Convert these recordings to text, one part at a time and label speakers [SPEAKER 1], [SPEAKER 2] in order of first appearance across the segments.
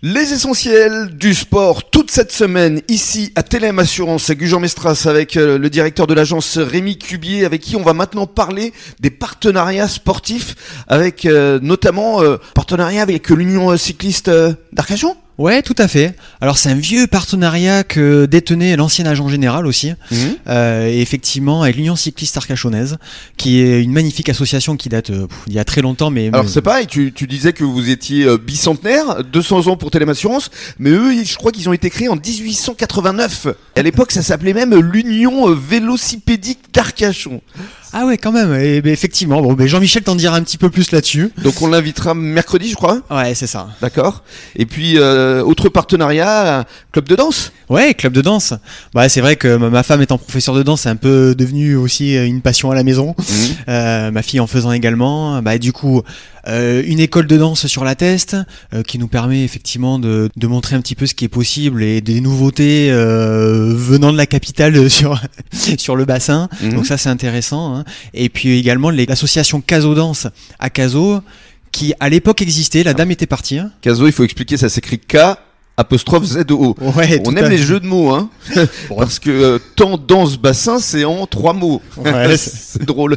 [SPEAKER 1] Les essentiels du sport toute cette semaine ici à Télém Assurance à Gujan-Mestras avec euh, le directeur de l'agence Rémi Cubier avec qui on va maintenant parler des partenariats sportifs avec euh, notamment euh, partenariat avec l'Union cycliste euh, d'Arcachon.
[SPEAKER 2] Ouais, tout à fait. Alors c'est un vieux partenariat que détenait l'ancien agent général aussi, euh, et effectivement avec l'Union cycliste arcachonnaise, qui est une magnifique association qui date euh, il y a très longtemps, mais
[SPEAKER 1] Alors
[SPEAKER 2] mais-
[SPEAKER 1] c'est pareil, tu, tu disais que vous étiez euh, bicentenaire, 200 ans pour Télém Assurance, mais eux je crois qu'ils ont été créés en 1889. Et à l'époque ça s'appelait même l'Union euh, Vélocipédique d'Arcachon.
[SPEAKER 2] Ah ouais quand même. Et ben, effectivement, bon, ben, Jean-Michel t'en dira un petit peu plus là-dessus.
[SPEAKER 1] Donc on l'invitera mercredi je crois.
[SPEAKER 2] Ouais, c'est ça.
[SPEAKER 1] D'accord. Et puis, euh, autre partenariat, club de danse?
[SPEAKER 2] Ouais, club de danse. Bah c'est vrai que ma femme étant professeur de danse, c'est un peu devenu aussi euh, une passion à la maison. Euh, ma fille en faisant également. Bah du coup, euh, une école de danse sur la test euh, qui nous permet effectivement de, de montrer un petit peu ce qui est possible et des nouveautés euh, venant de la capitale sur sur le bassin.
[SPEAKER 1] Mhm.
[SPEAKER 2] Donc ça c'est intéressant. hein. Et puis également l'association Caso Danse à Caso qui à l'époque existait. La dame était partie. hein.
[SPEAKER 1] Caso, il faut expliquer, ça s'écrit K apostrophe Z O.
[SPEAKER 2] Ouais,
[SPEAKER 1] On aime
[SPEAKER 2] à
[SPEAKER 1] les jeux de mots, hein. Parce que euh, temps, danse, bassin, c'est en trois mots.
[SPEAKER 2] Ouais,
[SPEAKER 1] c'est drôle.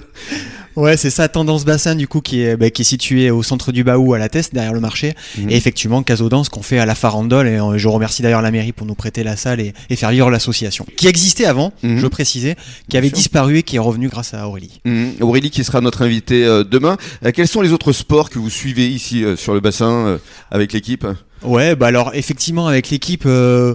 [SPEAKER 2] Ouais, c'est ça, Tendance Bassin, du coup, qui est, bah, qui est situé au centre du Baou, à la Teste, derrière le marché.
[SPEAKER 1] Mhm.
[SPEAKER 2] Et effectivement, Casodance qu'on fait à la Farandole. Et euh, je remercie d'ailleurs la mairie pour nous prêter la salle et, et faire vivre l'association. Qui existait avant,
[SPEAKER 1] Mhm.
[SPEAKER 2] je précisais, qui avait disparu et qui est revenu grâce à Aurélie.
[SPEAKER 1] Mhm. Aurélie qui sera notre invitée euh, demain. Euh, quels sont les autres sports que vous suivez ici euh, sur le bassin euh, avec l'équipe?
[SPEAKER 2] Ouais, bah alors, effectivement, avec l'équipe, euh,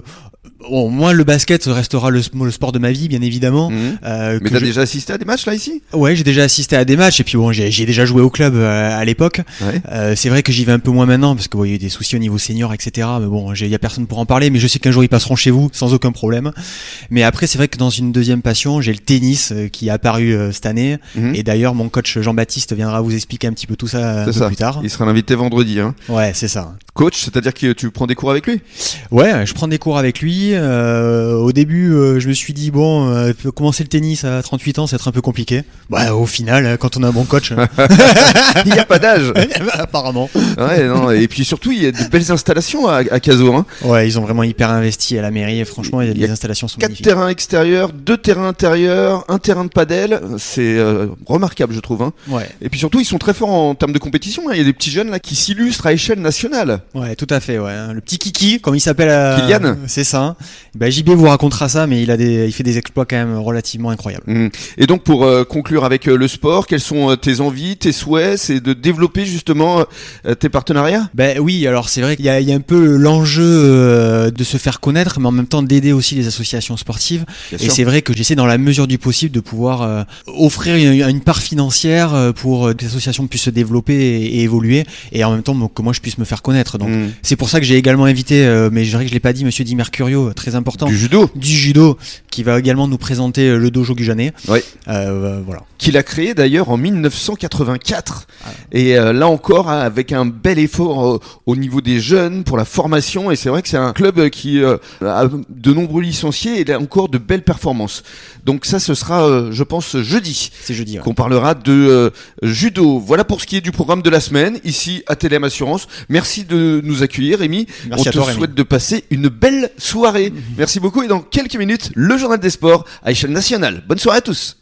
[SPEAKER 2] bon, moi, le basket restera le, le sport de ma vie, bien évidemment.
[SPEAKER 1] Mhm.
[SPEAKER 2] Euh,
[SPEAKER 1] Mais t'as
[SPEAKER 2] je-
[SPEAKER 1] déjà assisté à des matchs là ici?
[SPEAKER 2] Ouais, j'ai déjà assisté à des matchs et puis bon, j'ai déjà joué au club euh, à l'époque.
[SPEAKER 1] Ouais.
[SPEAKER 2] Euh, c'est vrai que j'y vais un peu moins maintenant parce que bon, y a eu des soucis au niveau senior, etc. Mais bon, il y a personne pour en parler. Mais je sais qu'un jour ils passeront chez vous sans aucun problème. Mais après, c'est vrai que dans une deuxième passion, j'ai le tennis euh, qui est apparu euh, cette année.
[SPEAKER 1] Mhm.
[SPEAKER 2] Et d'ailleurs, mon coach Jean-Baptiste viendra vous expliquer un petit peu tout ça un
[SPEAKER 1] C'est
[SPEAKER 2] peu
[SPEAKER 1] ça.
[SPEAKER 2] plus tard.
[SPEAKER 1] Il sera l'invité vendredi. Hein.
[SPEAKER 2] Ouais, c'est ça.
[SPEAKER 1] Coach, c'est-à-dire que tu prends des cours avec lui?
[SPEAKER 2] Ouais, je prends des cours avec lui. Euh, au début, euh, je me suis dit bon, euh, commencer le tennis à 38 ans, c'est être un peu compliqué. Bah, au final, quand on a un bon coach,
[SPEAKER 1] Il n'y a pas d'âge.
[SPEAKER 2] apparemment.
[SPEAKER 1] Ouais, non, et puis surtout, il y a de belles installations à, à. Hein.
[SPEAKER 2] Ouais, ils ont vraiment hyper investi à la mairie et franchement, il y a les installations sont
[SPEAKER 1] Quatre
[SPEAKER 2] magnifiques.
[SPEAKER 1] terrains extérieurs, deux terrains intérieurs, un terrain de padel. C'est remarquable, je trouve. Hein.
[SPEAKER 2] Ouais,
[SPEAKER 1] Et puis surtout, ils sont très forts en termes de compétition. hein. Il y a des petits jeunes là qui s'illustrent à échelle nationale.
[SPEAKER 2] ouais, tout à fait, ouais. Le petit Kiki, comme il s'appelle.
[SPEAKER 1] Kylian.
[SPEAKER 2] C'est ça. Bah, JB vous racontera ça, mais il a des, il fait des exploits quand même relativement incroyables.
[SPEAKER 1] Mm. Et donc, pour euh, conclure avec euh, le sport, quelles sont euh, tes envies, tes souhaits C'est de développer justement tes partenariats?
[SPEAKER 2] Ben oui, alors c'est vrai qu'il y, a- il y a un peu l'enjeu de se faire connaître, mais en même temps d'aider aussi les associations sportives.
[SPEAKER 1] Bien
[SPEAKER 2] Et c'est vrai que j'essaie dans la mesure du possible de pouvoir offrir une, une part financière pour que les associations puissent se développer et, et évoluer, et en même temps que moi je puisse me faire connaître. Donc
[SPEAKER 1] Mm.
[SPEAKER 2] c'est pour ça que j'ai également invité, mais je dirais que je l'ai pas dit, Monsieur Di Mercurio, très important,
[SPEAKER 1] Du
[SPEAKER 2] du,
[SPEAKER 1] judo,
[SPEAKER 2] judo, qui va également nous présenter euh, le dojo Gujanais.
[SPEAKER 1] Ouais.
[SPEAKER 2] Euh, voilà.
[SPEAKER 1] qu'il a créé d'ailleurs en 1984.
[SPEAKER 2] Ah.
[SPEAKER 1] Et euh, là encore, hein, avec un bel effort au niveau des jeunes pour la formation. Et c'est vrai que c'est un club qui a de nombreux licenciés et a encore de belles performances. Donc ça, ce sera, je pense, jeudi.
[SPEAKER 2] C'est jeudi. ouais.
[SPEAKER 1] qu'on parlera de judo. Voilà pour ce qui est du programme de la semaine, ici à Télém Assurance. Merci de nous accueillir, Rémi.
[SPEAKER 2] Merci
[SPEAKER 1] On
[SPEAKER 2] à
[SPEAKER 1] te
[SPEAKER 2] toi, Rémi.
[SPEAKER 1] souhaite de passer une belle soirée. Merci beaucoup et dans quelques minutes, le journal des sports à échelle nationale. Bonne soirée à tous.